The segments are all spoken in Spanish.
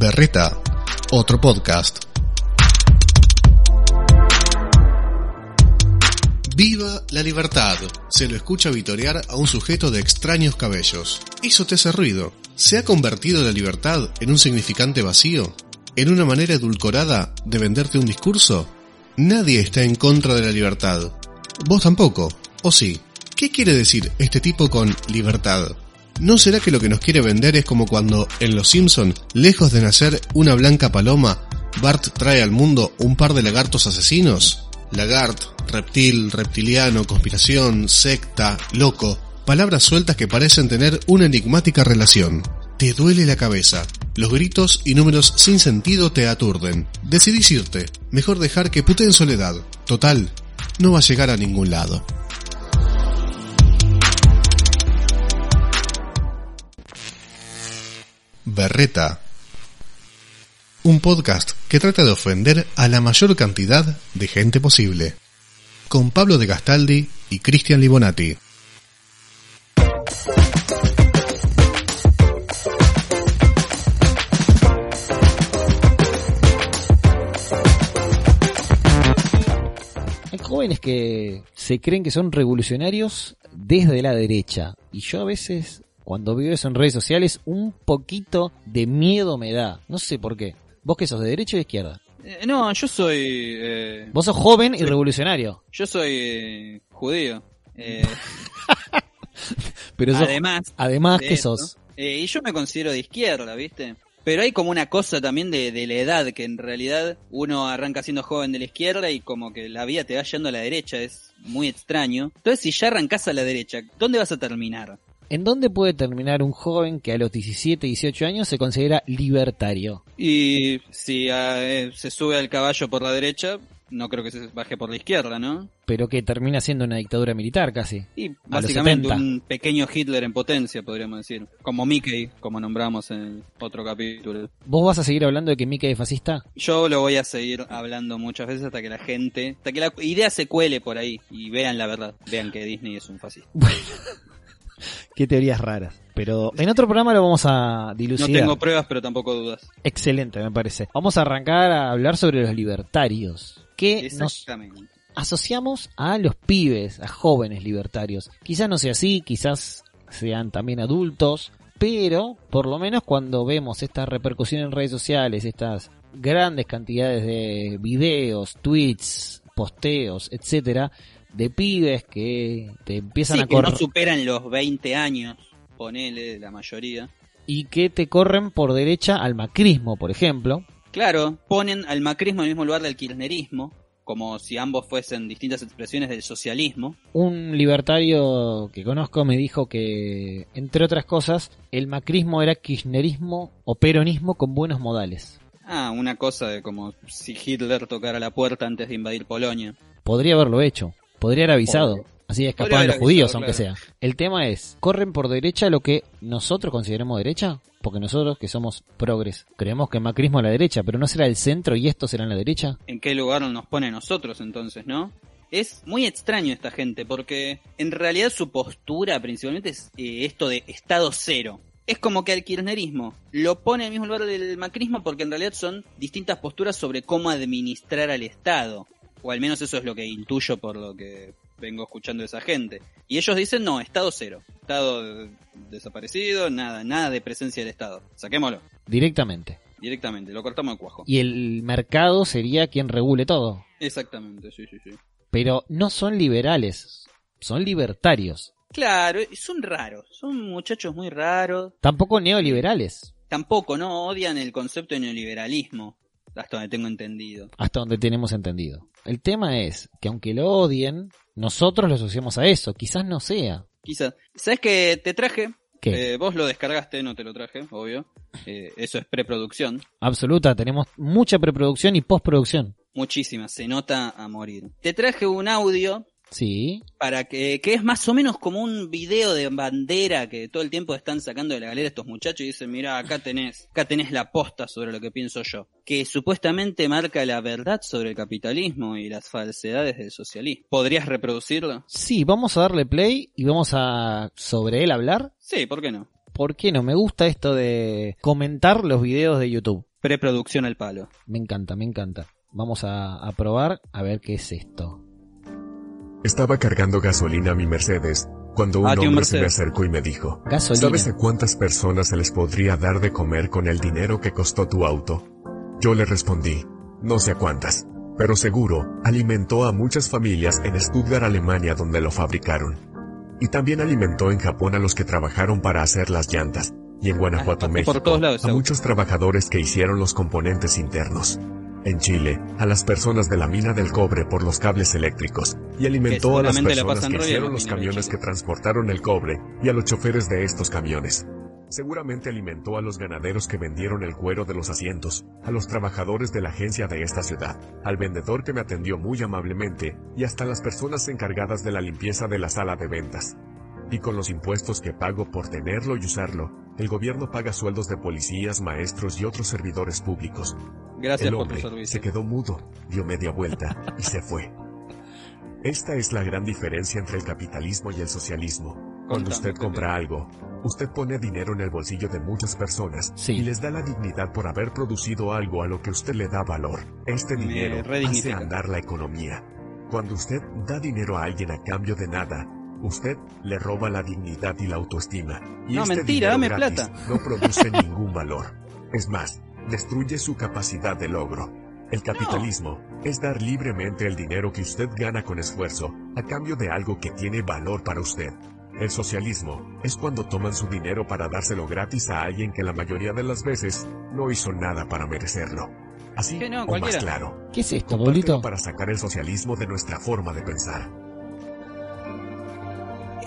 Berreta, otro podcast. Viva la libertad. Se lo escucha vitorear a un sujeto de extraños cabellos. Te hace ruido. ¿Se ha convertido la libertad en un significante vacío? ¿En una manera edulcorada de venderte un discurso? Nadie está en contra de la libertad. Vos tampoco. ¿O sí? ¿Qué quiere decir este tipo con libertad? ¿No será que lo que nos quiere vender es como cuando en Los Simpson, lejos de nacer una blanca paloma, Bart trae al mundo un par de lagartos asesinos? Lagart, reptil, reptiliano, conspiración, secta, loco, palabras sueltas que parecen tener una enigmática relación. Te duele la cabeza. Los gritos y números sin sentido te aturden. Decidís irte. Mejor dejar que pute en soledad. Total, no va a llegar a ningún lado. Berreta. Un podcast que trata de ofender a la mayor cantidad de gente posible. Con Pablo de Gastaldi y Cristian Libonati. Hay jóvenes que se creen que son revolucionarios desde la derecha. Y yo a veces, cuando veo eso en redes sociales, un poquito de miedo me da. No sé por qué. ¿Vos que sos de derecha o de izquierda? Eh, no, yo soy. eh, Vos sos joven y revolucionario. yo soy eh, judío. Eh, Pero sos- además. además eso, sos. y yo me considero de izquierda, ¿viste? Pero hay como una cosa también de, de la edad, que en realidad uno arranca siendo joven de la izquierda y como que la vida te va yendo a la derecha, es muy extraño. Entonces si ya arrancás a la derecha, ¿dónde vas a terminar? ¿En dónde puede terminar un joven que a los 17, 18 años se considera libertario? Y si ah, eh, se sube al caballo por la derecha, no creo que se baje por la izquierda, ¿no? Pero que termina siendo una dictadura militar casi. Y básicamente 70. un pequeño Hitler en potencia, podríamos decir. Como Mickey, como nombramos en otro capítulo. ¿Vos vas a seguir hablando de que Mickey es fascista? Yo lo voy a seguir hablando muchas veces hasta que la gente, hasta que la idea se cuele por ahí y vean la verdad. Vean que Disney es un fascista. Qué teorías raras. Pero en otro programa lo vamos a No dilucidar. tengo pruebas, pero tampoco dudas. Excelente, me parece. Vamos a arrancar a hablar sobre los libertarios. Que nos asociamos a los pibes, a jóvenes libertarios. Quizás no sea así, quizás sean también adultos, pero por lo menos cuando vemos esta repercusión en redes sociales, estas grandes cantidades de videos, tweets, posteos, etcétera, de pibes que te empiezan Sí, a que correr no superan los 20 años, ponele la mayoría. y que te corren por derecha al macrismo, por ejemplo, Claro, ponen al macrismo en el mismo lugar del kirchnerismo, como si ambos fuesen distintas expresiones del socialismo. Un libertario que conozco me dijo que, entre otras cosas, el macrismo era kirchnerismo o peronismo con buenos modales. Ah, una cosa de como si Hitler tocara la puerta antes de invadir Polonia. Podría haberlo hecho, podría haber avisado. Podría. Así escapaban los judíos, aunque sea. El tema es, ¿corren por derecha lo que nosotros consideremos derecha? Porque nosotros, que somos progres, creemos que macrismo es la derecha, pero no será el centro y estos serán la derecha. ¿En qué lugar nos pone nosotros entonces, no? Es muy extraño esta gente porque en realidad su postura principalmente es eh, esto de Estado cero. Es como que al kirchnerismo lo pone al mismo lugar del macrismo porque en realidad son distintas posturas sobre cómo administrar al Estado. O al menos eso es lo que intuyo por lo que vengo escuchando de esa gente. Y ellos dicen no, Estado cero. Estado desaparecido, nada, nada de presencia del Estado. Saquémoslo. Directamente. Directamente, lo cortamos de cuajo. Y el mercado sería quien regule todo. Exactamente, sí, sí, sí. Pero no son liberales, son libertarios. Claro, son raros, son muchachos muy raros. Tampoco neoliberales, Tampoco, ¿no? Odian el concepto de neoliberalismo, hasta donde tengo entendido. hasta donde tenemos entendido. El tema es que aunque lo odien, nosotros lo asociamos a eso. Quizás no sea. Quizás. ¿Sabes que te traje ¿Qué? Eh, vos lo descargaste, no te lo traje, obvio. Eh, eso es preproducción. Absoluta, tenemos mucha preproducción y postproducción. Muchísima, se nota a morir. Te traje un audio Sí. para que, que es más o menos como un video de bandera que todo el tiempo están sacando de la galera estos muchachos y dicen, mira, acá tenés, acá tenés la posta sobre lo que pienso yo, que supuestamente marca la verdad sobre el capitalismo y las falsedades del socialismo. ¿Podrías reproducirlo? Sí, vamos a darle play y vamos a sobre él hablar. Sí, ¿por qué no? ¿Por qué no? Me gusta esto de comentar los videos de YouTube. Preproducción al palo. Me encanta, me encanta. Vamos a, a probar a ver qué es esto. Estaba cargando gasolina a mi Mercedes cuando un Ah, hombre se me acercó y me dijo, Gasolina. ¿sabes a cuántas personas se les podría dar de comer con el dinero que costó tu auto? Yo le respondí, no sé a cuántas, pero seguro alimentó a muchas familias en Stuttgart, Alemania, donde lo fabricaron. Y también alimentó en Japón a los que trabajaron para hacer las llantas, y en Guanajuato, Ah, México, lados, a muchos trabajadores que hicieron los componentes internos. En Chile, a las personas de la mina del cobre por los cables eléctricos, y alimentó a las personas que hicieron los camiones que transportaron el cobre, y a los choferes de estos camiones. Seguramente alimentó a los ganaderos que vendieron el cuero de los asientos, a los trabajadores de la agencia de esta ciudad, al vendedor que me atendió muy amablemente, y hasta las personas encargadas de la limpieza de la sala de ventas. Y con los impuestos que pago por tenerlo y usarlo, el gobierno paga sueldos de policías, maestros y otros servidores públicos. Gracias El por tu hombre servicio. se quedó mudo, dio media vuelta y se fue. Esta es la gran diferencia entre el capitalismo y el socialismo. Cuando Contame, usted compra algo, usted pone dinero en el bolsillo de muchas personas Sí. y les da la dignidad por haber producido algo a lo que usted le da valor. Este dinero hace andar la economía. Cuando usted da dinero a alguien a cambio de nada, usted le roba la dignidad y la autoestima. Y No, este mentira, dinero dame gratis plata. No produce ningún valor. Es más, destruye su capacidad de logro. El capitalismo es dar libremente el dinero que usted gana con esfuerzo a cambio de algo que tiene valor para usted. El socialismo es cuando toman su dinero para dárselo gratis a alguien que la mayoría de las veces no hizo nada para merecerlo. Así Que no, o más claro. ¿Qué es esto, para sacar el socialismo de nuestra forma de pensar.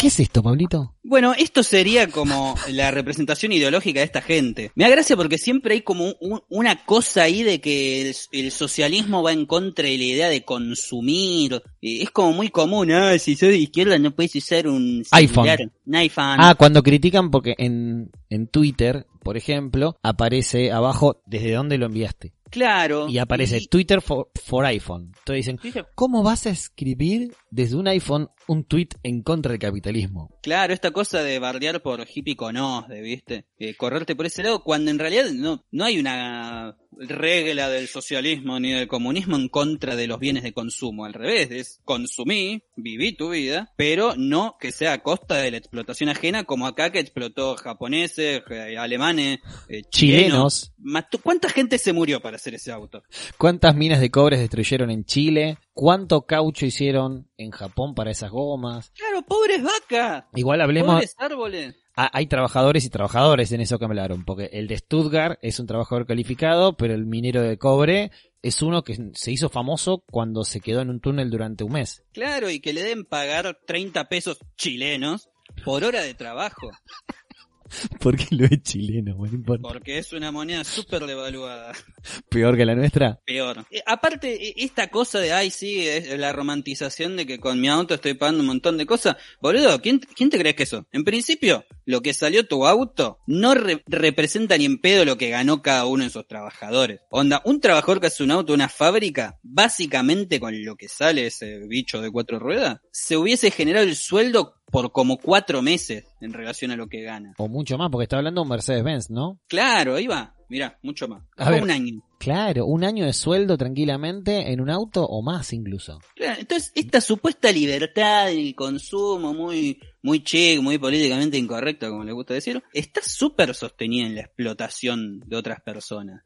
¿Qué es esto, Pablito? Bueno, esto sería como la representación ideológica de esta gente. Me da gracia porque siempre hay como un- una cosa ahí de que el, el socialismo va en contra de la idea de consumir. Eh, Es como muy común, ah, si sos de izquierda no puedes usar un iPhone. un iPhone. Ah, cuando critican porque en, en Twitter, por ejemplo, aparece abajo desde dónde lo enviaste. Claro. Y aparece Y- Twitter for, for iPhone. Entonces dicen, Dice, ¿cómo vas a escribir desde un iPhone un tweet en contra del capitalismo? Claro, esta cosa de bardear por hippie conos, de, ¿viste? Eh, correrte por ese lado, cuando en realidad no, no hay una regla del socialismo ni del comunismo en contra de los bienes de consumo. Al revés, es consumí, viví tu vida, pero no que sea a costa de la explotación ajena, como acá que explotó japoneses, eh, alemanes, eh, chilenos. Chilenos. ¿Cuánta gente se murió para hacer ese auto? ¿Cuántas minas de cobre destruyeron en Chile? ¿Cuánto caucho hicieron en Japón para esas gomas? Claro, pobres vacas, Igual hablemos, pobres árboles. Hay trabajadores y trabajadores en eso que hablaron, porque el de Stuttgart es un trabajador calificado, pero el minero de cobre es uno que se hizo famoso cuando se quedó en un túnel durante un mes. Claro, y que le den pagar 30 pesos chilenos por hora de trabajo, Porque lo es chileno, no importa. porque es una moneda súper devaluada. Peor que la nuestra. Peor. Eh, aparte, eh, esta cosa de, ay, sí, es la romantización de que con mi auto estoy pagando un montón de cosas. Boludo, ¿quién, quién te crees que eso? En principio, lo que salió tu auto no re- representa ni en pedo lo que ganó cada uno de esos trabajadores. Onda, un trabajador que hace un auto en una fábrica, básicamente con lo que sale ese bicho de cuatro ruedas, se hubiese generado el sueldo por como cuatro meses en relación a lo que gana. O mucho más, porque está hablando de un Mercedes-Benz, ¿no? Claro, ahí va. Mirá, mucho más. A ver. un año. Claro, un año de sueldo tranquilamente en un auto o más incluso. Claro, entonces esta supuesta libertad en el consumo muy muy chic, muy políticamente incorrecta, como le gusta decir, está súper sostenida en la explotación de otras personas.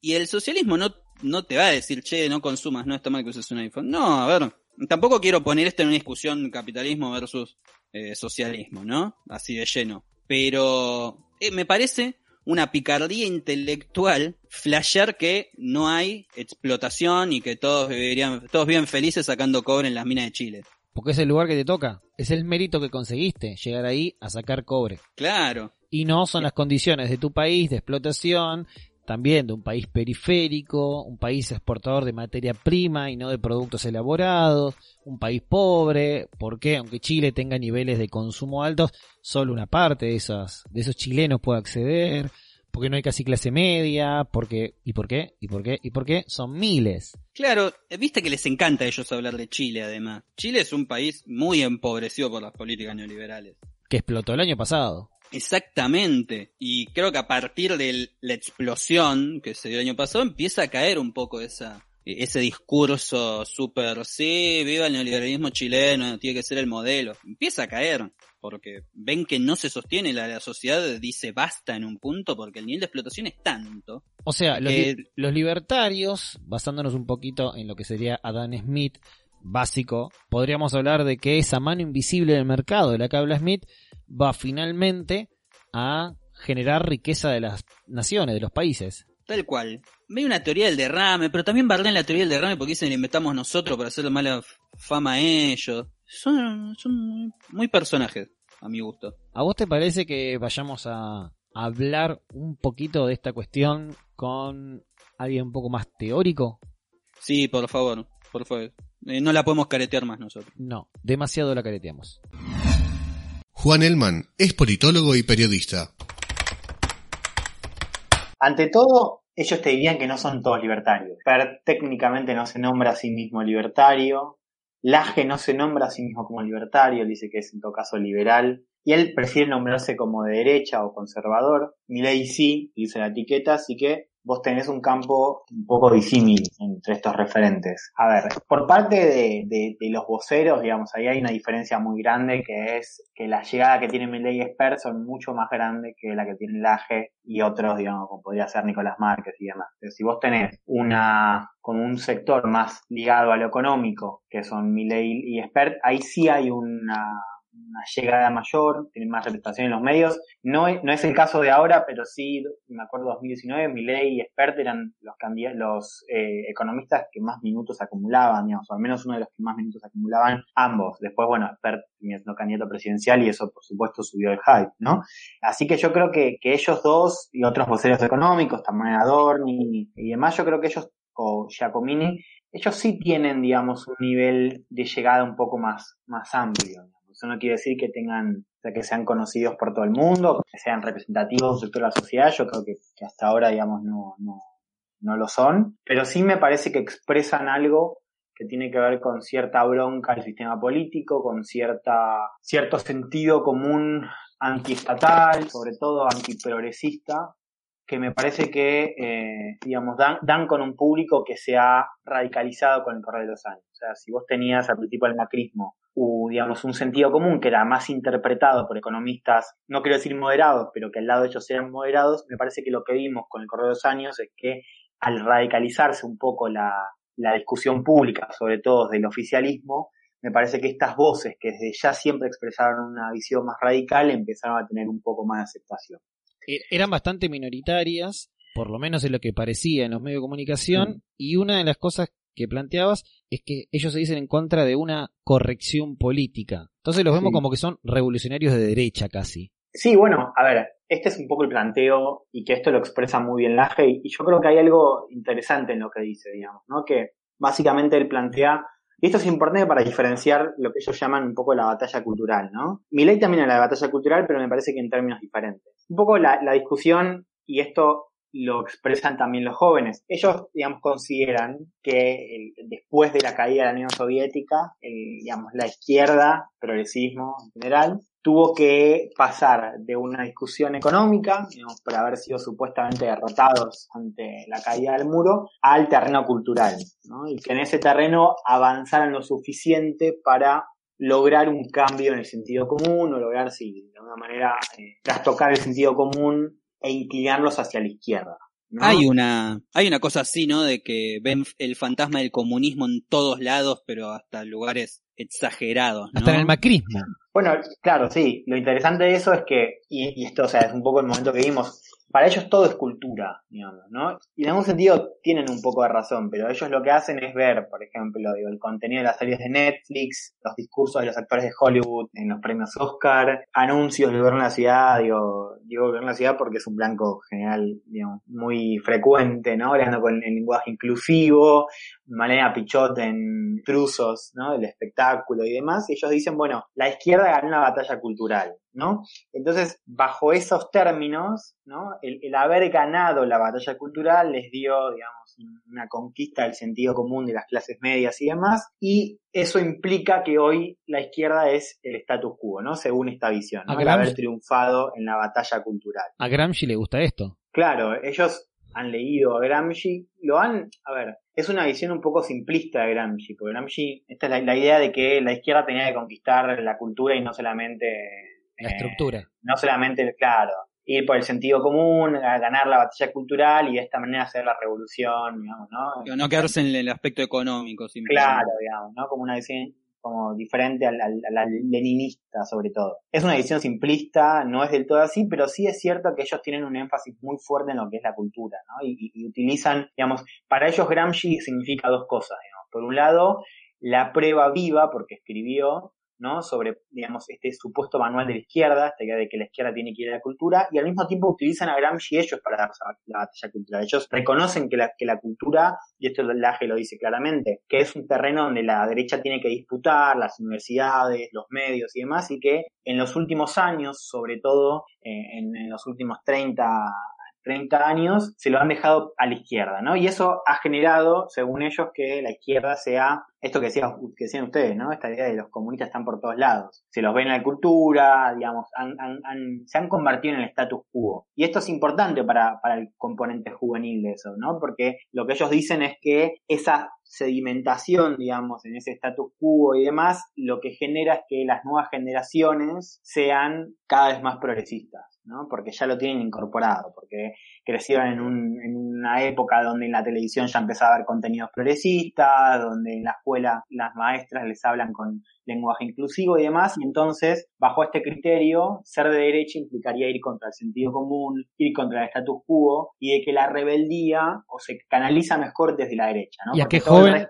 Y el socialismo no, no te va a decir, che, no consumas, no está mal que uses un iPhone. No, a ver, tampoco quiero poner esto en una discusión capitalismo versus eh, socialismo, ¿no? Así de lleno. Pero eh, me parece una picardía intelectual flashear que no hay explotación y que todos vivirían, todos viven felices sacando cobre en las minas de Chile. porque es el lugar que te toca, es el mérito que conseguiste, llegar ahí a sacar cobre. Claro. Y no son las condiciones de tu país de explotación, también de un país periférico, un país exportador de materia prima y no de productos elaborados, un país pobre, porque aunque Chile tenga niveles de consumo altos, solo una parte de esos, de esos chilenos puede acceder, porque no hay casi clase media, porque, ¿y por qué? ¿y por qué? ¿y por qué? Son miles. Claro, viste que les encanta a ellos hablar de Chile además. Chile es un país muy empobrecido por las políticas neoliberales. Que explotó el año pasado. Exactamente. Y creo que a partir de la explosión que se dio el año pasado empieza a caer un poco esa, ese discurso súper, sí, viva el neoliberalismo chileno, tiene que ser el modelo. Empieza a caer, porque ven que no se sostiene, la, la sociedad dice basta en un punto, porque el nivel de explotación es tanto. O sea, los, que- li- los libertarios, basándonos un poquito en lo que sería Adam Smith, básico, podríamos hablar de que esa mano invisible del mercado de la que habla Smith va finalmente a generar riqueza de las naciones, de los países. Tal cual. Ve una teoría del derrame, pero también bardean la teoría del derrame porque dicen que la inventamos nosotros para hacerle mala fama a ellos. Son, son muy personajes, a mi gusto. ¿A vos te parece que vayamos a hablar un poquito de esta cuestión con alguien un poco más teórico? Sí, por favor, por favor. Eh, no la podemos caretear más nosotros. No, demasiado la careteamos. Juan Elman es politólogo y periodista. Ante todo, ellos te dirían que no son todos libertarios. Per técnicamente no se nombra a sí mismo libertario. Laje no se nombra a sí mismo como libertario, él dice que es en todo caso liberal. Y él prefiere nombrarse como de derecha o conservador. Milei sí, dice la etiqueta, así que vos tenés un campo un poco disímil entre estos referentes. A ver, por parte de, de- de los voceros, digamos, ahí hay una diferencia muy grande que es que la llegada que tiene Milei y Esper son mucho más grande que la que tiene Laje y otros, digamos, como podría ser Nicolás Márquez y demás. Pero si vos tenés una, como un sector más ligado a lo económico, que son Milei y Esper, ahí sí hay una, una llegada mayor, tienen más representación en los medios. No no es el caso de ahora, pero sí, me acuerdo 2019, Milei y Expert eran los, los eh, economistas que más minutos acumulaban, digamos, o al menos uno de los que más minutos acumulaban ambos. Después, bueno, Expert terminó siendo candidato presidencial y eso, por supuesto, subió el hype, ¿no? Así que yo creo que, que ellos dos y otros voceros económicos, también Adorni y demás, yo creo que ellos, o Giacomini, ellos sí tienen, digamos, un nivel de llegada un poco más, más amplio. digamos. Eso no quiere decir que tengan, o sea, que sean conocidos por todo el mundo, que sean representativos de de la sociedad. Yo creo que, hasta ahora, digamos, no, no, no lo son. Pero sí me parece que expresan algo que tiene que ver con cierta bronca al sistema político, con cierta, cierto sentido común antiestatal, sobre todo antiprogresista, que me parece que, eh, digamos, dan, dan con un público que se ha radicalizado con el correr de los años. O sea, si vos tenías al principio del macrismo, u, digamos, un sentido común que era más interpretado por economistas, no quiero decir moderados, pero que al lado de ellos eran moderados, me parece que lo que vimos con el correr de los años es que al radicalizarse un poco la, la discusión pública, sobre todo del oficialismo, me parece que estas voces que desde ya siempre expresaron una visión más radical empezaron a tener un poco más de aceptación. E- eran bastante minoritarias, por lo menos en lo que parecía en los medios de comunicación, Mm. y una de las cosas que planteabas es que ellos se dicen en contra de una corrección política. Entonces los vemos Sí. como que son revolucionarios de derecha casi. Sí, bueno, a ver, este es un poco el planteo y que esto lo expresa muy bien Laje y, y yo creo que hay algo interesante en lo que dice, digamos, ¿no? Que básicamente él plantea, y esto es importante para diferenciar lo que ellos llaman un poco la batalla cultural, ¿no? Milei también habla de batalla cultural, pero me parece que en términos diferentes. Un poco la, la discusión, y esto lo expresan también los jóvenes. Ellos, digamos, consideran que el- después de la caída de la Unión Soviética, digamos, la izquierda, progresismo en general, tuvo que pasar de una discusión económica, digamos, por haber sido supuestamente derrotados ante la caída del muro, al terreno cultural, ¿no? Y que en ese terreno avanzaran lo suficiente para lograr un cambio en el sentido común o lograr, sí, de alguna manera, eh, trastocar el sentido común e inclinarlos hacia la izquierda. ¿no? Hay una, hay una cosa así, ¿no? De que ven el fantasma del comunismo en todos lados, pero hasta lugares exagerados, ¿no? Hasta en el macrismo. Bueno, claro, sí. Lo interesante de eso es que, y, y esto, o sea, es un poco el momento que vimos, para ellos todo es cultura, digamos, ¿no? Y en algún sentido tienen un poco de razón, pero ellos lo que hacen es ver, por ejemplo, digo, el contenido de las series de Netflix, los discursos de los actores de Hollywood en los premios Oscar, anuncios del gobierno de la ciudad, digo, digo gobierno de la ciudad porque es un blanco general, digamos, muy frecuente, ¿no? Hablando con el lenguaje inclusivo, Malena Pichot en Truzos, ¿no? Del espectáculo y demás, y ellos dicen, bueno, la izquierda ganó una batalla cultural, ¿no? Entonces, bajo esos términos, ¿no? El, el, haber ganado la batalla cultural les dio, digamos, una conquista del sentido común de las clases medias y demás, y eso implica que hoy la izquierda es el status quo, ¿no? Según esta visión, ¿no? El haber triunfado en la batalla cultural. A Gramsci le gusta esto. Claro, ellos han leído a Gramsci, lo han, a ver, es una visión un poco simplista de Gramsci, porque Gramsci, esta es la, idea de que la izquierda tenía que conquistar la cultura y no solamente... La estructura. no solamente, claro, ir por el sentido común, ganar la batalla cultural y de esta manera hacer la revolución, digamos, ¿no? No quedarse en el aspecto económico, simplemente. Claro, digamos, ¿no? Como una visión, como diferente a la, leninista sobre todo. Es una visión simplista, no es del todo así, pero sí es cierto que ellos tienen un énfasis muy fuerte en lo que es la cultura, ¿no? Y, y utilizan, digamos, para ellos Gramsci significa dos cosas, digamos. Por un lado, la prueba viva, porque escribió, ¿no? Sobre, digamos, este supuesto manual de la izquierda, esta idea de que la izquierda tiene que ir a la cultura, y al mismo tiempo utilizan a Gramsci ellos para la, la batalla cultural. Ellos reconocen que la, que la cultura, y esto Laje lo dice claramente, que es un terreno donde la derecha tiene que disputar, las universidades, los medios y demás, y que en los últimos años, sobre todo eh, en, en los últimos 30 30 años, se lo han dejado a la izquierda, ¿no? Y eso ha generado, según ellos, que la izquierda sea esto que, decía, que decían ustedes, ¿no? Esta idea de los comunistas están por todos lados. Se los ven en la cultura, digamos, se han convertido en el status quo. Y esto es importante para, para el componente juvenil de eso, ¿no? Porque lo que ellos dicen es que esa sedimentación, digamos, en ese status quo y demás, lo que genera es que las nuevas generaciones sean cada vez más progresistas. ¿No? Porque ya lo tienen incorporado, porque crecieron en, un, en una época donde en la televisión ya empezaba a haber contenidos progresistas, donde en la escuela las maestras les hablan con lenguaje inclusivo y demás, y entonces, bajo este criterio, ser de derecha implicaría ir contra el sentido común, ir contra el status quo, y de que la rebeldía o se canaliza mejor desde la derecha, ¿no? ¿Y a qué joven?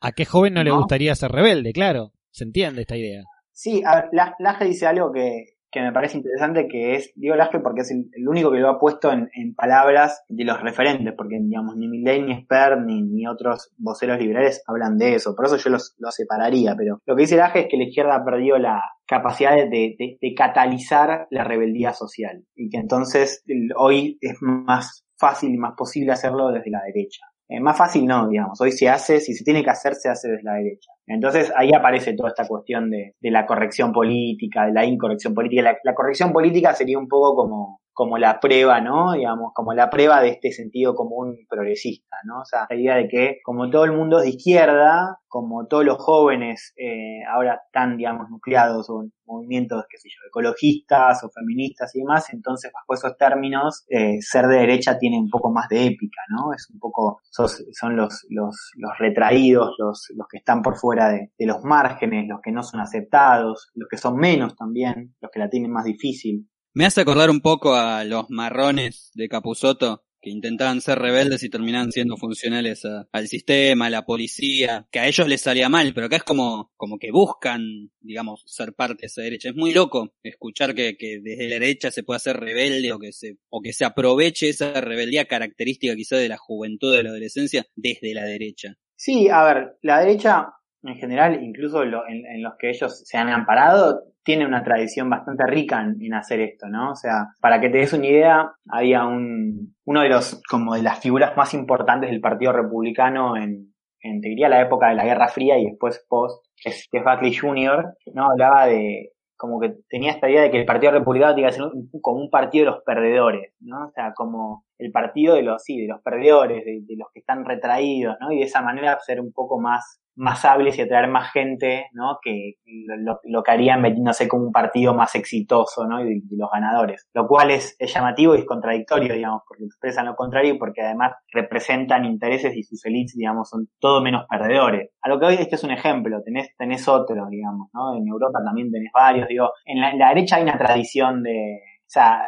¿A qué joven no, le gustaría ser rebelde? Claro, se entiende esta idea. Sí, a ver, Laje dice algo que, que me parece interesante, que es digo Laje porque es el, único que lo ha puesto en, palabras de los referentes, porque digamos ni Milley, ni Esper, ni, ni otros voceros liberales hablan de eso, por eso yo los, separaría, pero lo que dice Laje es que la izquierda perdió la capacidad de, de catalizar la rebeldía social y que entonces hoy es más fácil y más posible hacerlo desde la derecha. Eh, más fácil no, digamos. Hoy se hace, si se tiene que hacer, se hace desde la derecha. Entonces ahí aparece toda esta cuestión de, de la corrección política, de la incorrección política. La, la, corrección política sería un poco como como la prueba, ¿no? Digamos, como la prueba de este sentido común progresista, ¿no? O sea, la idea de que como todo el mundo es de izquierda, como todos los jóvenes eh, ahora están, digamos, nucleados o en movimientos, qué sé yo, ecologistas o feministas y demás, entonces bajo esos términos, eh, ser de derecha tiene un poco más de épica, ¿no? Es un poco, son los, los, los retraídos, los, los que están por fuera de, de los márgenes, los que no son aceptados, los que son menos también, los que la tienen más difícil. Me hace acordar un poco a los marrones de Capusoto, que intentaban ser rebeldes y terminaban siendo funcionales al sistema, a la policía, que a ellos les salía mal, pero acá es como, como que buscan, digamos, ser parte de esa derecha. Es muy loco escuchar que, desde la derecha se pueda ser rebelde o que se, o que se aproveche esa rebeldía característica quizá de la juventud, de la adolescencia, desde la derecha. Sí, a ver, la derecha en general, incluso en, en, los que ellos se han amparado, tiene una tradición bastante rica en, hacer esto, ¿no? O sea, para que te des una idea, había un, uno de los, como de las figuras más importantes del Partido Republicano en, en te diría la época de la Guerra Fría y después post, que es, Buckley Jr., ¿no? Hablaba de, como que tenía esta idea de que el Partido Republicano tenía que ser como un partido de los perdedores, ¿no? O sea, como el partido de los, sí, de los perdedores, de, de los que están retraídos, ¿no? Y de esa manera ser un poco más más hábiles y atraer más gente, ¿no? Que lo, lo que harían metiéndose como un partido más exitoso, ¿no? Y, los ganadores. Lo cual es, llamativo y es contradictorio, digamos, porque expresan lo contrario y porque además representan intereses y sus elites, digamos, son todo menos perdedores. A lo que hoy este es un ejemplo, tenés, tenés otro, digamos, ¿no? En Europa también tenés varios, digo, en la, en la derecha hay una tradición de, o sea,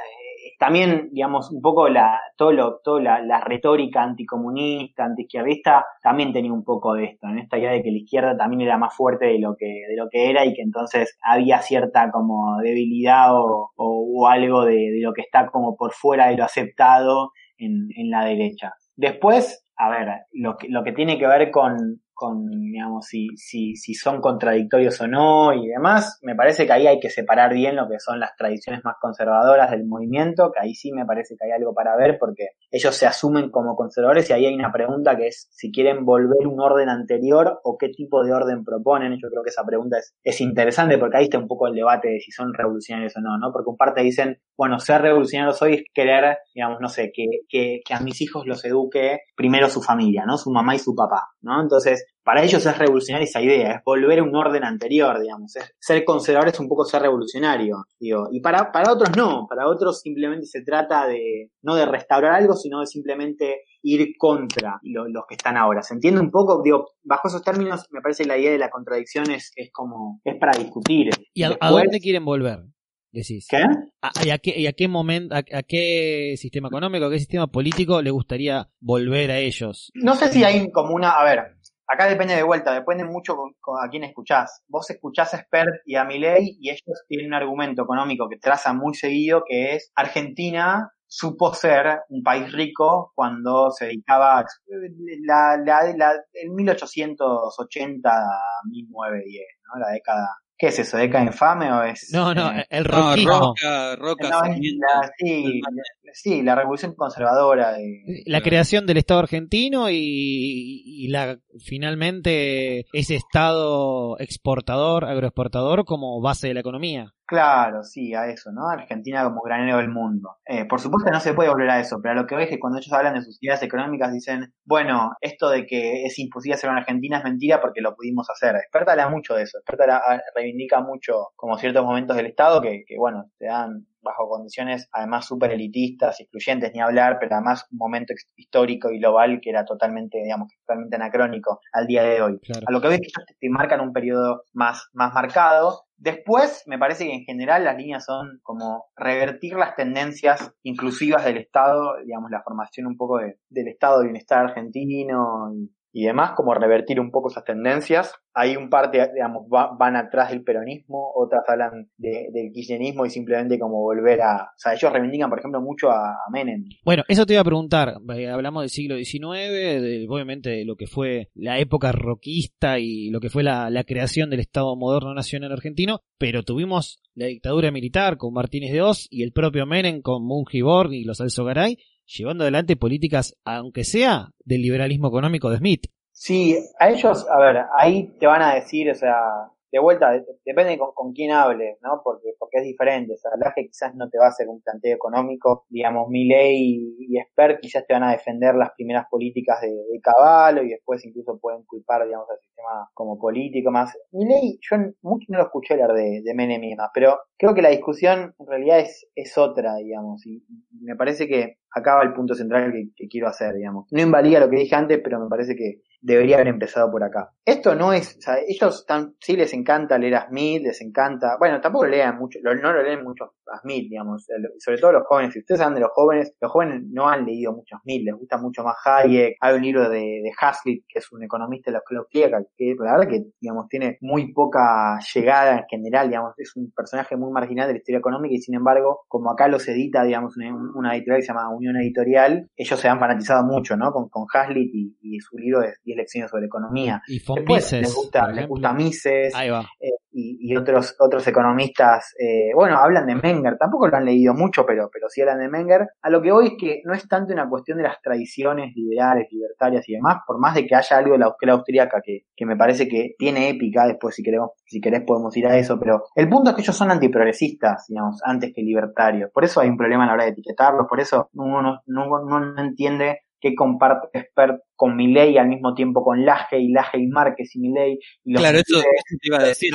también, digamos, un poco la, todo lo, toda la, la, retórica anticomunista, antiizquierdista, también tenía un poco de esto, en esta idea de que la izquierda también era más fuerte de lo que, de lo que era y que entonces había cierta como debilidad o, o, algo de, de, lo que está como por fuera de lo aceptado en, en la derecha. Después, a ver, lo que, lo que tiene que ver con, con, digamos, si, si, si son contradictorios o no y demás. Me parece que ahí hay que separar bien lo que son las tradiciones más conservadoras del movimiento, que ahí sí me parece que hay algo para ver porque ellos se asumen como conservadores y ahí hay una pregunta que es si quieren volver un orden anterior o qué tipo de orden proponen. Yo creo que esa pregunta es, es interesante porque ahí está un poco el debate de si son revolucionarios o no, ¿no? Porque un parte dicen, bueno, ser revolucionarios hoy es querer, digamos, no sé, que, que, que a mis hijos los eduque primero su familia, ¿no? Su mamá y su papá, ¿no? Entonces, para ellos es revolucionaria esa idea, es volver a un orden anterior, digamos. ser conservador es un poco ser revolucionario, digo. Y para, para otros no, para otros simplemente se trata de, no de restaurar algo, sino de simplemente ir contra los que están ahora. ¿Se entiende un poco? Digo, bajo esos términos me parece que la idea de la contradicción es, como, es para discutir. ¿Y a, dónde quieren volver? Decís. ¿Qué? ¿Y a, qué, a qué momento, a, qué sistema económico, a qué sistema político le gustaría volver a ellos? No sé si hay como una, a ver, acá depende de vuelta, depende mucho a quién escuchás. Vos escuchás a Spert y a Milei y ellos tienen un argumento económico que traza muy seguido que es Argentina supo ser un país rico cuando se dedicaba la, la, la, en 1880 a 1910, ¿no? la década ¿Qué es eso? ¿Deca infame o es.? No, no, eh, el roquismo. roca, roca, sí, sí, la revolución conservadora. De, la creación del Estado argentino y, y, la finalmente ese Estado exportador, agroexportador como base de la economía. Claro, sí, a eso, ¿no? Argentina como granero del mundo. Eh, por supuesto no se puede volver a eso, pero lo que veo es que cuando ellos hablan de sus ideas económicas dicen, bueno, esto de que es imposible hacerlo en Argentina es mentira porque lo pudimos hacer. Experta habla mucho de eso, Experta reivindica mucho como ciertos momentos del Estado que, que bueno, te dan bajo condiciones además súper elitistas, excluyentes, ni hablar, pero además un momento histórico y global que era totalmente, digamos, totalmente anacrónico al día de hoy. A lo que ves que ellos te, marcan un periodo más, más marcado. Después, me parece que en general las líneas son como revertir las tendencias inclusivas del Estado, digamos, la formación un poco de, del Estado de bienestar argentino y, y demás, como revertir un poco esas tendencias. Hay un parte, digamos, van atrás del peronismo, otras hablan del kirchnerismo y simplemente como volver a... O sea, ellos reivindican, por ejemplo, mucho a, Menem. Bueno, eso te iba a preguntar. Eh, hablamos del siglo XIX, obviamente de lo que fue la época roquista y lo que fue la, creación del Estado moderno nacional argentino, pero tuvimos la dictadura militar con Martínez de Oz y el propio Menem con Mungiborg y los Alzogaray llevando adelante políticas, aunque sea del liberalismo económico de Smith. Sí, a ellos, a ver, ahí te van a decir, o sea, de vuelta, depende con, quién hables, ¿no? Porque, porque es diferente. O sea, que quizás no te va a hacer un planteo económico. Digamos, Milley y, y quizás te van a defender las primeras políticas de, Caballo y después incluso pueden culpar, digamos, al sistema como político más. Milley, yo mucho no lo escuché hablar de, de Menem pero creo que la discusión en realidad es, es otra, digamos, y, me parece que acaba el punto central que, quiero hacer, digamos. No invalida lo que dije antes, pero me parece que debería haber empezado por acá. Esto no es, o sea, ellos están, sí les encanta leer a Smith, les encanta, bueno, tampoco lean mucho, no lo leen mucho a Smith, digamos, sobre todo los jóvenes, si ustedes saben de los jóvenes, los jóvenes no han leído mucho a Smith, les gusta mucho más Hayek, hay un libro de, de Hazlitt, que es un economista de la austríaca, que la verdad que, digamos, tiene muy poca llegada en general, digamos, es un personaje muy marginal de la historia económica y sin embargo, como acá los edita, digamos, una, editorial que se llama Unión Editorial, ellos se han fanatizado mucho, ¿no? Con, con Hazlitt y, y su libro de 10 lecciones sobre economía. Y Después, les gusta, les gusta Mises. Ahí va. Eh, y, otros otros economistas, eh, bueno, hablan de Menger, tampoco lo han leído mucho, pero, pero sí hablan de Menger. A lo que voy es que no es tanto una cuestión de las tradiciones liberales, libertarias y demás, por más de que haya algo de la escuela austríaca que, que me parece que tiene épica, después si queremos, si querés podemos ir a eso, pero el punto es que ellos son antiprogresistas, digamos, antes que libertarios. Por eso hay un problema a la hora de etiquetarlos, por eso uno no, no entiende que comparte Expert con Milley al mismo tiempo con Laje y Laje y Márquez y Milley. Y los claro, eso, te iba a decir.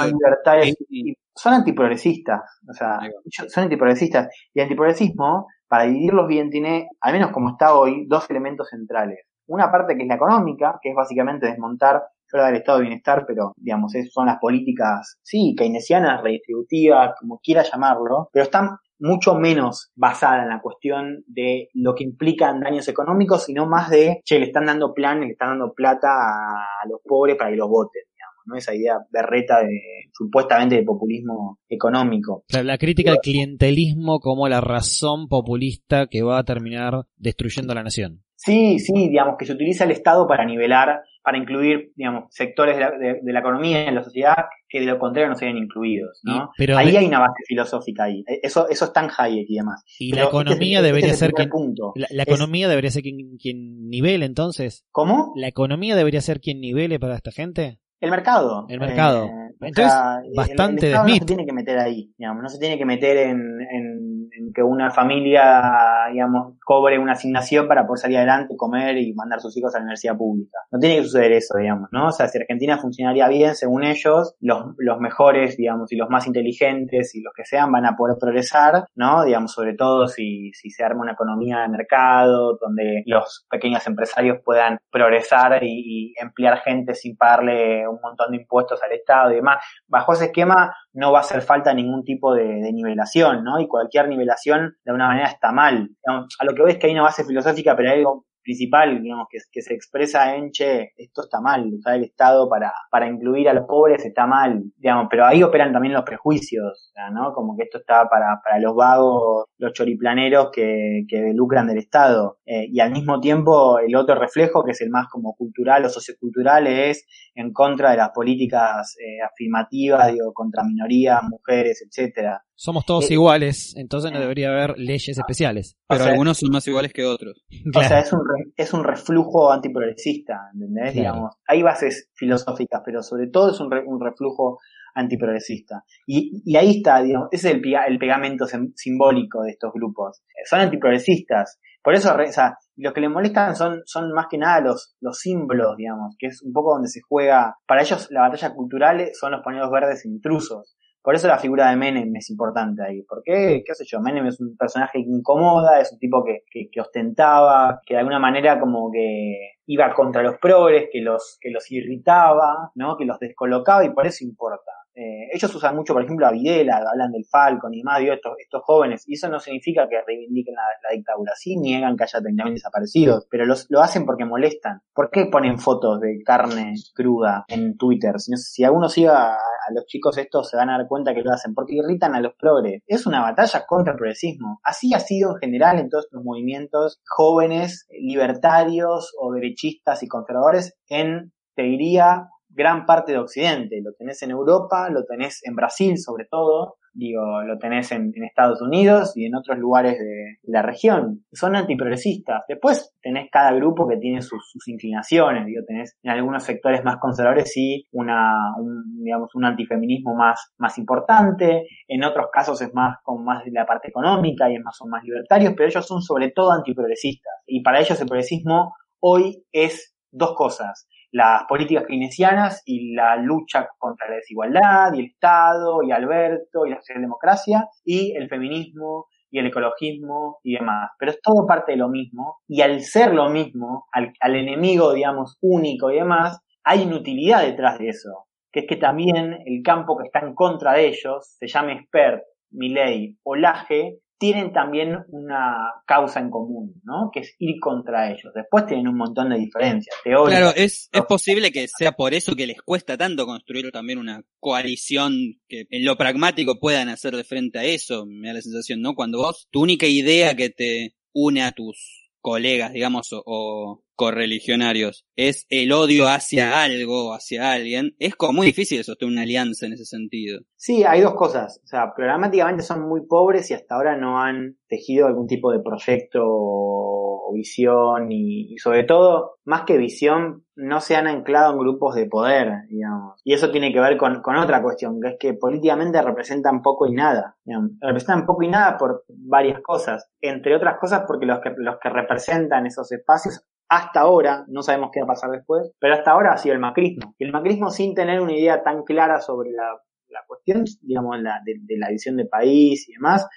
Y son antiprogresistas, o sea, son antiprogresistas. Y el antiprogresismo, para dividirlos bien, tiene, al menos como está hoy, dos elementos centrales. Una parte que es la económica, que es básicamente desmontar del estado de bienestar, pero digamos, son las políticas, sí, keynesianas, redistributivas, como quiera llamarlo, pero están mucho menos basada en la cuestión de lo que implican daños económicos, sino más de, che, le están dando planes, le están dando plata a los pobres para que los voten. ¿no? Esa idea berreta de supuestamente de populismo económico. La, la crítica al clientelismo como la razón populista que va a terminar destruyendo a la nación. Sí, sí, digamos que se utiliza el Estado para nivelar, para incluir, digamos, sectores de la, de, de la economía en la sociedad que de lo contrario no serían incluidos, ¿no? Y- pero ahí de- hay una base filosófica ahí. E, Eso, eso es tan Hayek y demás. Y Pero la economía este es- debería este es ser quien, punto. la, la Es- economía debería ser quien, quien nivele entonces. ¿Cómo? La economía debería ser quien nivele para esta gente. El mercado. El mercado. o Entonces, sea, el- bastante el, de Estado no Smith. se tiene que meter ahí, digamos, no se tiene que meter en, en- en que una familia, digamos, cobre una asignación para poder salir adelante, comer y mandar a sus hijos a la universidad pública. No tiene que suceder eso, digamos, ¿no? O sea, si Argentina funcionaría bien, según ellos, los, los mejores, digamos, y los más inteligentes y los que sean van a poder progresar, ¿no? Digamos, sobre todo si, si se arma una economía de mercado, donde los pequeños empresarios puedan progresar y, y emplear gente sin pagarle un montón de impuestos al Estado y demás. Bajo ese esquema no va a hacer falta ningún tipo de, de nivelación, ¿no? Y cualquier nivelación de alguna manera está mal. A lo que voy es que hay una base filosófica, pero hay algo principal, digamos, que, que se expresa en, che, esto está mal, usar el Estado para, para incluir a los pobres está mal, digamos, pero ahí operan también los prejuicios, o sea, ¿no? Como que esto está para, para los vagos, los choriplaneros que, que lucran del Estado, Eh, y al mismo tiempo el otro reflejo, que es el más como cultural o sociocultural, es en contra de las políticas eh, afirmativas, digo, contra minorías, mujeres, etcétera. Somos todos Eh, iguales, entonces no debería haber leyes especiales. O Pero sea, algunos son más iguales que otros. O Claro. sea, es un, es un reflujo antiprogresista, ¿entendés? Claro. Digamos, hay bases filosóficas, pero sobre todo es un, re- un reflujo antiprogresista. Y, y ahí está, digamos, ese es el, pega- el pegamento sim- simbólico de estos grupos. Son antiprogresistas. Por eso, o sea, lo que le molestan son, son más que nada los, los símbolos, digamos, que es un poco donde se juega. Para ellos, la batalla cultural son los pañuelos verdes intrusos. Por eso la figura de Menem es importante ahí. Porque, qué sé yo, Menem es un personaje que incomoda, es un tipo que, que, que ostentaba, que de alguna manera como que iba contra los progres, que los, que los irritaba, ¿no? Que los descolocaba y por eso importa. Eh, ellos usan mucho, por ejemplo, a Videla, hablan del Falcon y demás, digo, estos, jóvenes, y eso no significa que reivindiquen la, dictadura, sí niegan que haya 30.000 desaparecidos, pero los, lo hacen porque molestan. ¿Por qué ponen fotos de carne cruda en Twitter? Si, no- si alguno siga a, a los chicos estos se van a dar cuenta que lo hacen, porque irritan a los progres. Es una batalla contra el progresismo. Así ha sido en general en todos estos movimientos jóvenes, libertarios o derechistas y conservadores en, te diría, gran parte de Occidente. Lo tenés en Europa, lo tenés en Brasil sobre todo, digo, lo tenés en, Estados Unidos y en otros lugares de la región. Son antiprogresistas. Después tenés cada grupo que tiene sus, inclinaciones, digo, tenés en algunos sectores más conservadores sí una, un, digamos, un antifeminismo más, más importante, en otros casos es más como más de la parte económica y es más, son más libertarios, pero ellos son sobre todo antiprogresistas. Y para ellos el progresismo hoy es dos cosas las políticas keynesianas y la lucha contra la desigualdad y el Estado y Alberto y la socialdemocracia y el feminismo y el ecologismo y demás. Pero es todo parte de lo mismo y al ser lo mismo, al, al enemigo, digamos, único y demás, hay inutilidad detrás de eso, que es que también el campo que está en contra de ellos, se llame Spert, Milley o Laje, tienen también una causa en común, ¿no? Que es ir contra ellos. Después tienen un montón de diferencias teóricas. Claro, es, es posible que sea por eso que les cuesta tanto construir también una coalición que en lo pragmático puedan hacer de frente a eso, me da la sensación, ¿no? Cuando vos, tu única idea que te une a tus colegas, digamos, o, o correligionarios, es el odio hacia algo, hacia alguien, es como muy difícil sostener una alianza en ese sentido. Sí, hay dos cosas. O sea, programáticamente son muy pobres y hasta ahora no han tejido algún tipo de proyecto o visión y, y sobre todo, más que visión, no se han anclado en grupos de poder, digamos. Y eso tiene que ver con, con otra cuestión, que es que políticamente representan poco y nada. digamos. Representan poco y nada por varias cosas. Entre otras cosas porque los que, los que representan esos espacios hasta ahora, no sabemos qué va a pasar después, pero hasta ahora ha sido el macrismo. El macrismo sin tener una idea tan clara sobre la, cuestión, digamos, la, de, de, la visión de país y demás,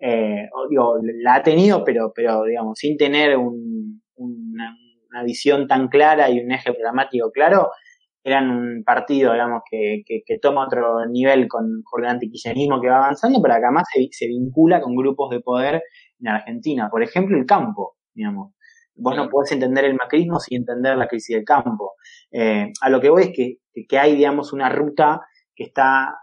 eh, digo, la ha tenido, pero, pero digamos, sin tener un, una, visión tan clara y un eje programático claro, eran un partido, digamos, que, que, toma otro nivel con, con el que va avanzando, pero que además se, se, vincula con grupos de poder en Argentina. Por ejemplo, el campo, digamos. Vos no podés entender el macrismo sin entender la crisis del campo. Eh, a lo que voy es que, que hay, digamos, una ruta que está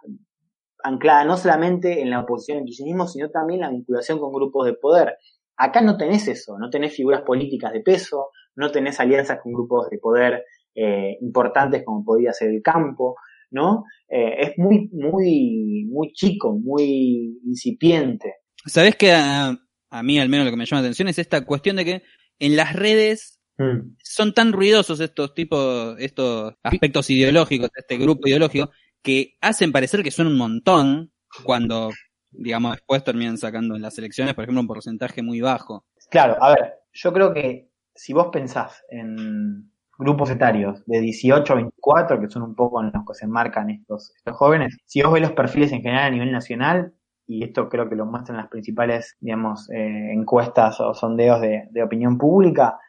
anclada no solamente en la oposición al kirchnerismo, sino también en la vinculación con grupos de poder. Acá no tenés eso, no tenés figuras políticas de peso, no tenés alianzas con grupos de poder eh, importantes como podría ser el campo, ¿no? Eh, es muy, muy, muy chico, muy incipiente. Sabes que a, mí al menos lo que me llama la atención es esta cuestión de que en las redes mm. son tan ruidosos estos tipos, estos aspectos ideológicos, este grupo ideológico, que hacen parecer que son un montón cuando, digamos, después terminan sacando en las elecciones, por ejemplo, un porcentaje muy bajo. Claro, a ver, yo creo que si vos pensás en grupos etarios de 18 a 24, que son un poco en los que se enmarcan estos, estos jóvenes, si vos ves los perfiles en general a nivel nacional, y esto creo que lo muestran las principales, digamos, eh, encuestas o sondeos de, opinión pública,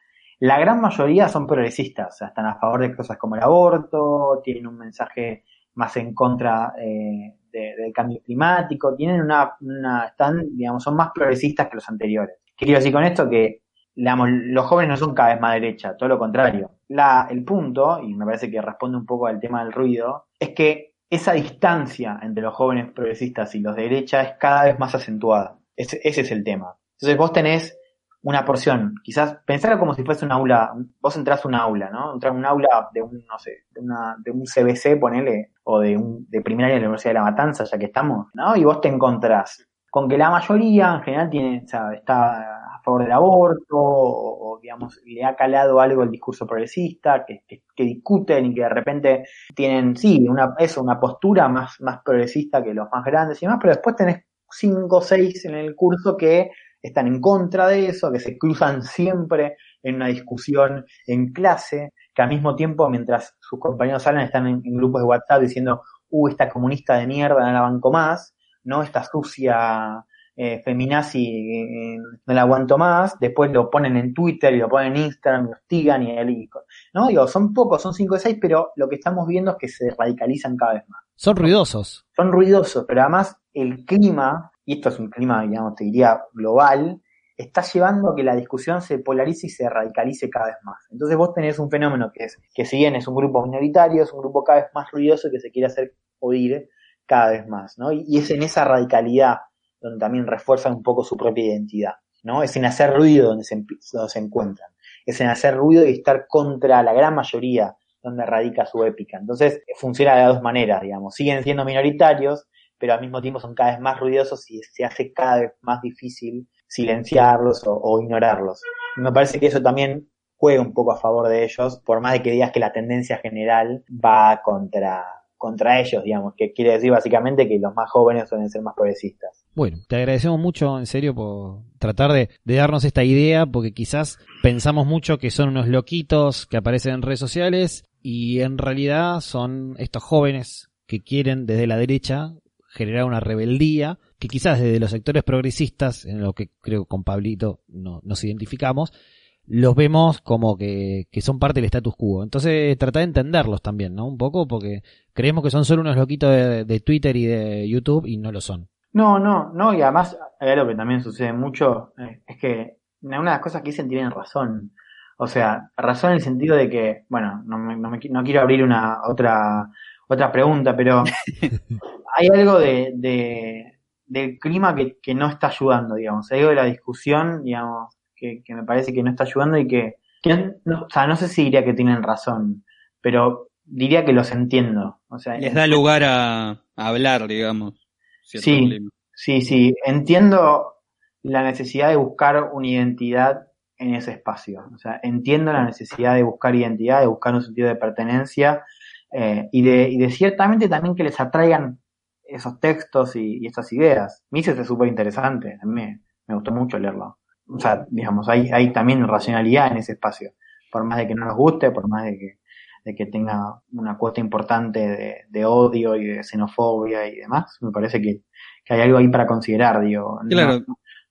la gran mayoría son progresistas, o sea, están a favor de cosas como el aborto, tienen un mensaje más en contra eh, del cambio climático, tienen una, una, están, digamos, son más progresistas que los anteriores. ¿Qué quiero decir con esto? Que digamos, los jóvenes no son cada vez más derecha, todo lo contrario. La, el punto, y me parece que responde un poco al tema del ruido, es que esa distancia entre los jóvenes progresistas y los de derecha es cada vez más acentuada. Ese, es el tema. Entonces vos tenés una porción, quizás pensarlo como si fuese un aula, vos entras a un aula, ¿no? Entras a un aula de un, no sé, de, una, de un CBC, ponele, o de un, de primaria de la Universidad de La Matanza, ya que estamos, ¿no? Y vos te encontrás con que la mayoría en general tiene, o sea, está favor del aborto, o, digamos, le ha calado algo el discurso progresista, que, discuten y que de repente tienen, sí, una, eso, una postura más, más progresista que los más grandes y demás, pero después tenés cinco o seis en el curso que están en contra de eso, que se cruzan siempre en una discusión en clase, que al mismo tiempo, mientras sus compañeros salen, están en, grupos de WhatsApp diciendo, uh, esta comunista de mierda no la banco más, ¿no? Esta sucia eh, feminazi eh, no la aguanto más, después lo ponen en Twitter y lo ponen en Instagram, y hostigan y el ¿no? Digo, son pocos, son cinco o seis, pero lo que estamos viendo es que se radicalizan cada vez más. Son ruidosos. Son ruidosos, pero además el clima y esto es un clima, digamos, te diría, global, está llevando a que la discusión se polarice y se radicalice cada vez más. Entonces vos tenés un fenómeno que es, que si bien es un grupo minoritario, es un grupo cada vez más ruidoso que se quiere hacer oír cada vez más, ¿no? Y, es en esa radicalidad donde también refuerzan un poco su propia identidad, ¿no? Es en hacer ruido donde se, donde se encuentran. Es en hacer ruido y estar contra la gran mayoría donde radica su épica. Entonces funciona de dos maneras, digamos. Siguen siendo minoritarios, pero al mismo tiempo son cada vez más ruidosos y se hace cada vez más difícil silenciarlos o, ignorarlos. me parece que eso también juega un poco a favor de ellos, por más de que digas que la tendencia general va contra, contra ellos, digamos, que quiere decir básicamente que los más jóvenes suelen ser más progresistas. Bueno, te agradecemos mucho, en serio, por tratar de, darnos esta idea, porque quizás pensamos mucho que son unos loquitos que aparecen en redes sociales y en realidad son estos jóvenes que quieren desde la derecha generar una rebeldía que quizás desde los sectores progresistas, en lo que creo con Pablito no, nos identificamos, los vemos como que, son parte del status quo. Entonces, tratar de entenderlos también, ¿no? Un poco, porque creemos que son solo unos loquitos de, Twitter y de YouTube y no lo son. No, no, no, y además, hay algo que también sucede mucho, eh, es que una de las cosas que dicen tienen razón. O sea, razón en el sentido de que, bueno, no, no, no quiero abrir una otra otra pregunta, pero hay algo de, de del clima que, que, no está ayudando, digamos. Hay algo de la discusión, digamos, que, que me parece que no está ayudando y que, no, o sea, no sé si diría que tienen razón, pero diría que los entiendo. O sea, Les da lugar a, hablar, digamos. Sí, sí, sí. Entiendo la necesidad de buscar una identidad en ese espacio. O sea, entiendo la necesidad de buscar identidad, de buscar un sentido de pertenencia eh, y, de, y de ciertamente también que les atraigan esos textos y, esas ideas. Me hizo súper interesante, a mí me, gustó mucho leerlo. O sea, digamos, hay, hay también racionalidad en ese espacio, por más de que no nos guste, por más de que, de que tenga una cuota importante de, odio y de xenofobia y demás, me parece que, hay algo ahí para considerar, digo. Claro.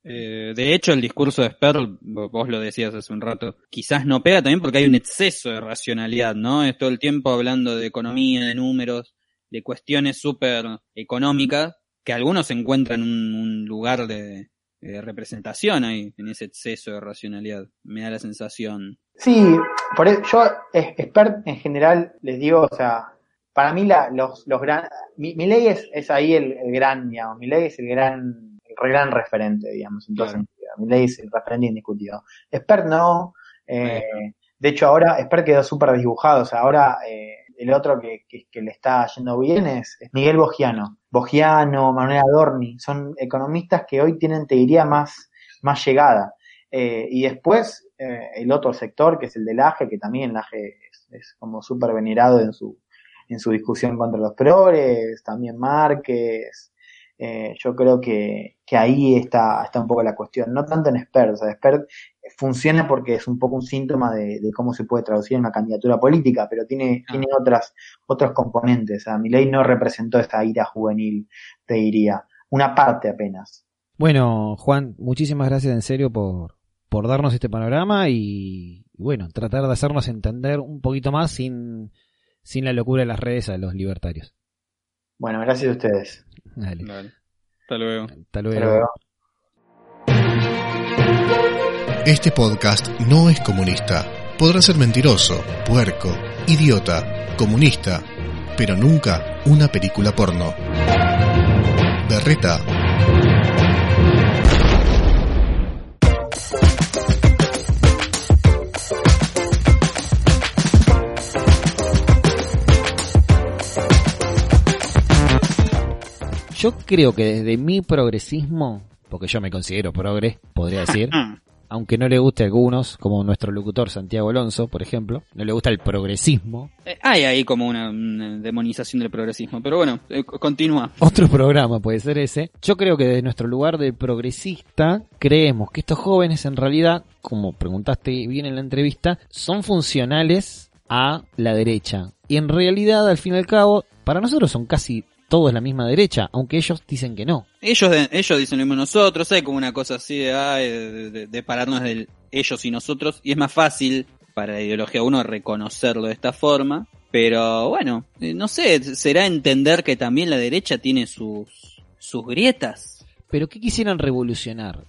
Eh, de hecho, el discurso de Sperl, vos lo decías hace un rato, quizás no pega también porque hay un exceso de racionalidad, ¿no? Es todo el tiempo hablando de economía, de números, de cuestiones súper económicas, que algunos encuentran un, un lugar de, de representación ahí, en ese exceso de racionalidad. Me da la sensación. Sí, por eso, yo, expert en general, les digo, o sea, para mí la, los, los gran, mi, mi ley es, es ahí el, el gran, digamos, mi ley es el gran, el gran referente, digamos, entonces, mi ley es el referente indiscutido. Expert no, eh, de hecho ahora, Expert quedó súper dibujado, o sea, ahora, eh, el otro que, que, le está yendo bien es, Miguel Bogiano. Bogiano, Manuel Adorni, son economistas que hoy tienen, te diría, más, más llegada. Eh, y después, eh, el otro sector, que es el del AGE, que también el AGE es, como súper venerado en su, en su discusión contra los progres, también Márquez. Eh, yo creo que, que ahí está, está un poco la cuestión, no tanto en Spert, o sea, funciona porque es un poco un síntoma de, de, cómo se puede traducir en una candidatura política, pero tiene, ah. tiene otras, otros componentes. O sea, mi ley no representó esta ira juvenil, te diría. Una parte apenas. Bueno, Juan, muchísimas gracias en serio por, por darnos este panorama y, bueno, tratar de hacernos entender un poquito más sin, sin la locura de las redes a los libertarios. Bueno, gracias a ustedes. Dale. Dale. Hasta luego. Hasta luego. Hasta luego. Este podcast no es comunista. Podrá ser mentiroso, puerco, idiota, comunista, pero nunca una película porno. Berreta. Yo creo que desde mi progresismo, porque yo me considero progre, podría decir, aunque no le guste a algunos, como nuestro locutor Santiago Alonso, por ejemplo, no le gusta el progresismo. Eh, hay ahí como una, una, demonización del progresismo, pero bueno, eh, continúa. Otro programa puede ser ese. Yo creo que desde nuestro lugar de progresista, creemos que estos jóvenes en realidad, como preguntaste bien en la entrevista, son funcionales a la derecha. Y en realidad, al fin y al cabo, para nosotros son casi todo es la misma derecha, aunque ellos dicen que no. Ellos, ellos dicen lo mismo nosotros, hay como una cosa así de, de, de, de, pararnos del ellos y nosotros, y es más fácil para la ideología uno reconocerlo de esta forma, pero bueno, no sé, será entender que también la derecha tiene sus, sus grietas. Pero ¿qué quisieran revolucionar?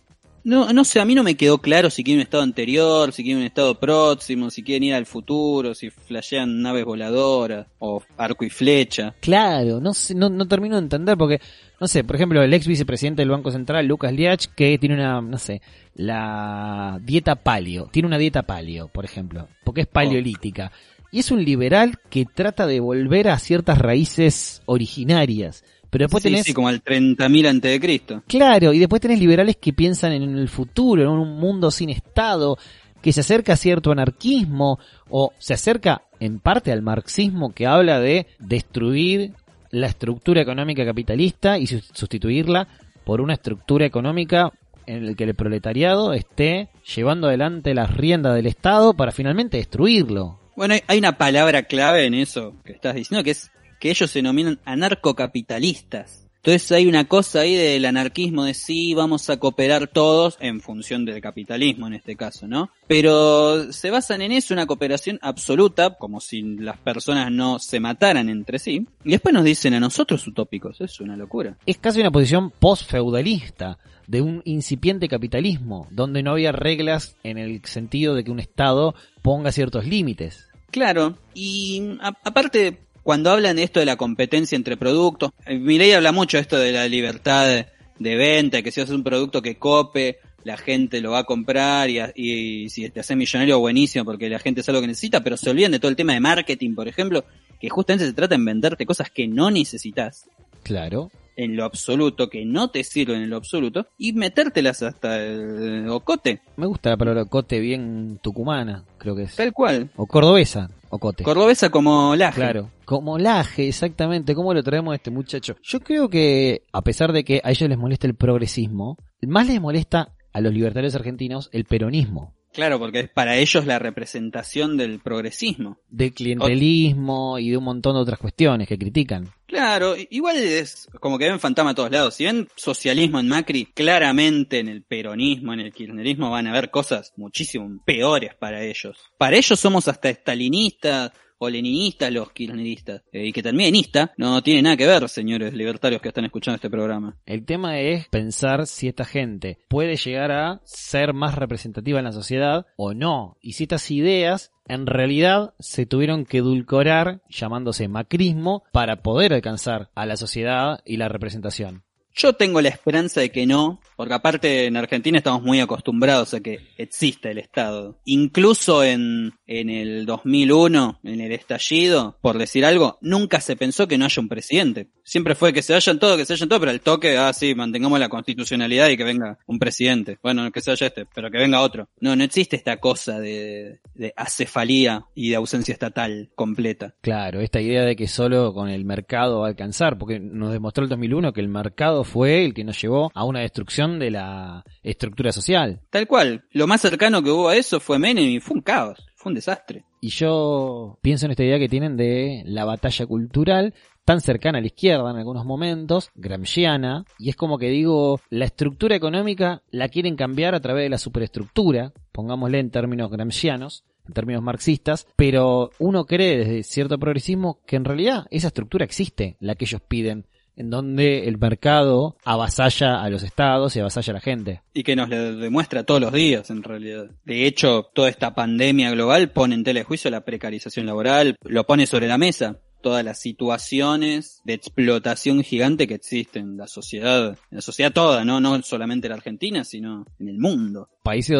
No, no sé, a mí no me quedó claro si quieren un estado anterior, si quieren un estado próximo, si quieren ir al futuro, si flashean naves voladoras o arco y flecha. Claro, no sé, no, no termino de entender porque, no sé, por ejemplo, el ex vicepresidente del Banco Central, Lucas Liach, que tiene una, no sé, la dieta palio, tiene una dieta palio, por ejemplo, porque es paleolítica. Y es un liberal que trata de volver a ciertas raíces originarias. Pero después sí, tenés... Sí, como al 30.000 antes de Cristo. Claro, y después tenés liberales que piensan en el futuro, en un mundo sin Estado, que se acerca a cierto anarquismo, o se acerca en parte al marxismo que habla de destruir la estructura económica capitalista y sustituirla por una estructura económica en el que el proletariado esté llevando adelante las riendas del Estado para finalmente destruirlo. Bueno, hay una palabra clave en eso que estás diciendo que es que ellos se denominan anarcocapitalistas. Entonces hay una cosa ahí del anarquismo de sí, vamos a cooperar todos en función del capitalismo en este caso, ¿no? Pero se basan en eso, una cooperación absoluta, como si las personas no se mataran entre sí, y después nos dicen a nosotros utópicos, es una locura. Es casi una posición post-feudalista de un incipiente capitalismo, donde no había reglas en el sentido de que un Estado ponga ciertos límites. Claro, y a, aparte cuando hablan de esto de la competencia entre productos, Milei habla mucho de esto de la libertad de, de venta, que si haces un producto que cope, la gente lo va a comprar y, si te haces millonario buenísimo porque la gente es algo que necesita, pero se olvidan de todo el tema de marketing, por ejemplo, que justamente se trata en venderte cosas que no necesitas. Claro. En lo absoluto, que no te sirven en lo absoluto, y metértelas hasta el ocote. Me gusta la palabra ocote bien tucumana, creo que es. Tal cual. O cordobesa, ocote. Cordobesa como laje. Claro, como laje, exactamente. ¿Cómo lo traemos a este muchacho? Yo creo que, a pesar de que a ellos les molesta el progresismo, más les molesta a los libertarios argentinos el peronismo. Claro, porque es para ellos la representación del progresismo. De clientelismo y de un montón de otras cuestiones que critican. Claro, igual es como que ven fantasma a todos lados. Si ven socialismo en Macri, claramente en el peronismo, en el kirchnerismo van a ver cosas muchísimo peores para ellos. Para ellos somos hasta estalinistas, o leninistas los kirchneristas. Eh, y que también ista no tiene nada que ver, señores libertarios que están escuchando este programa. El tema es pensar si esta gente puede llegar a ser más representativa en la sociedad o no. Y si estas ideas en realidad se tuvieron que edulcorar llamándose macrismo para poder alcanzar a la sociedad y la representación. Yo tengo la esperanza de que no, porque aparte en Argentina estamos muy acostumbrados a que exista el Estado. Incluso en, en el 2001, en el estallido, por decir algo, nunca se pensó que no haya un presidente. Siempre fue que se vayan todos, que se vayan todos, pero el toque, ah, sí, mantengamos la constitucionalidad y que venga un presidente. Bueno, que se vaya este, pero que venga otro. No, no existe esta cosa de, de acefalía y de ausencia estatal completa. Claro, esta idea de que solo con el mercado va a alcanzar, porque nos demostró el 2001 que el mercado fue el que nos llevó a una destrucción de la estructura social. Tal cual. Lo más cercano que hubo a eso fue Menem y fue un caos, fue un desastre. Y yo pienso en esta idea que tienen de la batalla cultural tan cercana a la izquierda en algunos momentos, gramsciana, y es como que digo, la estructura económica la quieren cambiar a través de la superestructura, pongámosle en términos gramscianos, en términos marxistas, pero uno cree desde cierto progresismo que en realidad esa estructura existe, la que ellos piden en donde el mercado avasalla a los estados y avasalla a la gente. Y que nos lo demuestra todos los días, en realidad. De hecho, toda esta pandemia global pone en tela de juicio la precarización laboral, lo pone sobre la mesa todas las situaciones de explotación gigante que existen en la sociedad, en la sociedad toda, no, no solamente en la Argentina, sino en el mundo. Países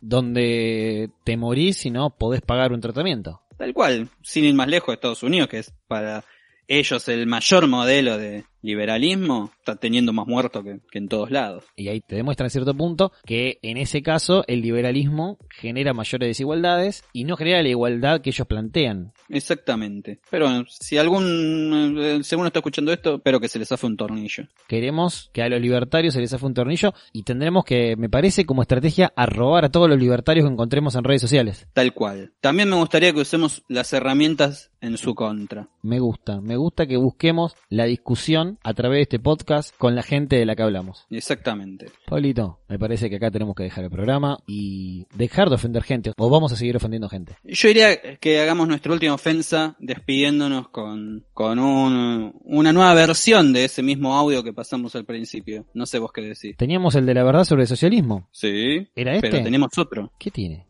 donde te morís y no podés pagar un tratamiento. Tal cual, sin ir más lejos Estados Unidos, que es para ellos el mayor modelo de liberalismo está teniendo más muertos que, en todos lados. Y ahí te demuestra en cierto punto que en ese caso el liberalismo genera mayores desigualdades y no genera la igualdad que ellos plantean. Exactamente. Pero bueno, si algún eh, segundo está escuchando esto, espero que se les hace un tornillo. Queremos que a los libertarios se les hace un tornillo y tendremos que, me parece, como estrategia, arrobar a todos los libertarios que encontremos en redes sociales. Tal cual. También me gustaría que usemos las herramientas en su contra. Me gusta, me gusta que busquemos la discusión a través de este podcast con la gente de la que hablamos. Exactamente. Pablito, me parece que acá tenemos que dejar el programa y dejar de ofender gente o vamos a seguir ofendiendo gente. Yo diría que hagamos nuestra última ofensa despidiéndonos con, con un, una nueva versión de ese mismo audio que pasamos al principio. No sé vos qué decís. Teníamos el de la verdad sobre el socialismo. Sí. ¿Era este? Pero tenemos otro. ¿Qué tiene?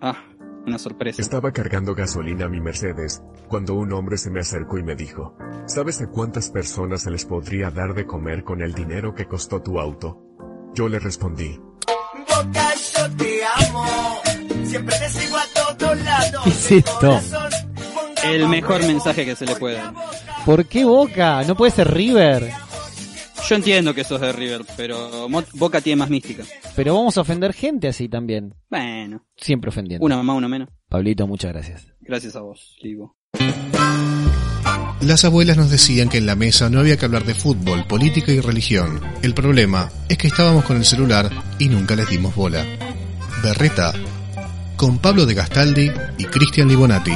Ah, una sorpresa. Estaba cargando gasolina a mi Mercedes cuando un hombre se me acercó y me dijo, ¿sabes a cuántas personas se les podría dar de comer con el dinero que costó tu auto? Yo le respondí, Boca, yo te amo. Siempre te sigo a todos lados. ¿Qué es esto? El mejor mensaje que se le puede dar. ¿Por qué Boca? No puede ser River. Yo entiendo que sos de River, pero Mo- Boca tiene más mística. Pero vamos a ofender gente así también. Bueno, Siempre ofendiendo. una mamá, una menos. Pablito, muchas gracias. Gracias a vos, Livo. Las abuelas nos decían que en la mesa no había que hablar de fútbol, política y religión. El problema es que estábamos con el celular y nunca les dimos bola. Berreta, con Pablo de Gastaldi y Cristian Libonati.